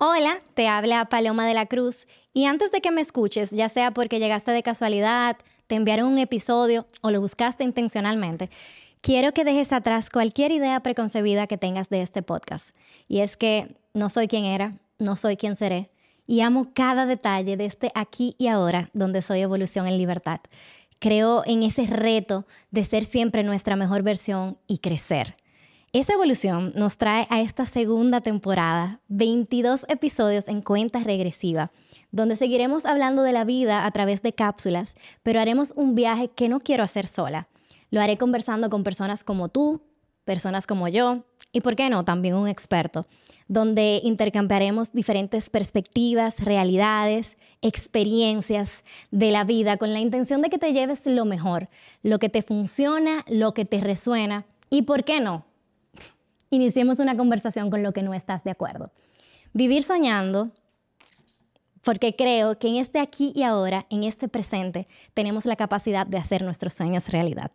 Hola, te habla Paloma de la Cruz y antes de que me escuches, ya sea porque llegaste de casualidad, te enviaron un episodio o lo buscaste intencionalmente, quiero que dejes atrás cualquier idea preconcebida que tengas de este podcast. Y es que no soy quien era, no soy quien seré y amo cada detalle de este aquí y ahora donde soy evolución en libertad. Creo en ese reto de ser siempre nuestra mejor versión y crecer. Esa evolución nos trae a esta segunda temporada, 22 episodios en cuenta regresiva, donde seguiremos hablando de la vida a través de cápsulas, pero haremos un viaje que no quiero hacer sola. Lo haré conversando con personas como tú, personas como yo y, ¿por qué no?, también un experto, donde intercambiaremos diferentes perspectivas, realidades, experiencias de la vida con la intención de que te lleves lo mejor, lo que te funciona, lo que te resuena y, ¿por qué no?, iniciemos una conversación con lo que no estás de acuerdo. Vivir soñando, porque creo que en este aquí y ahora, en este presente, tenemos la capacidad de hacer nuestros sueños realidad.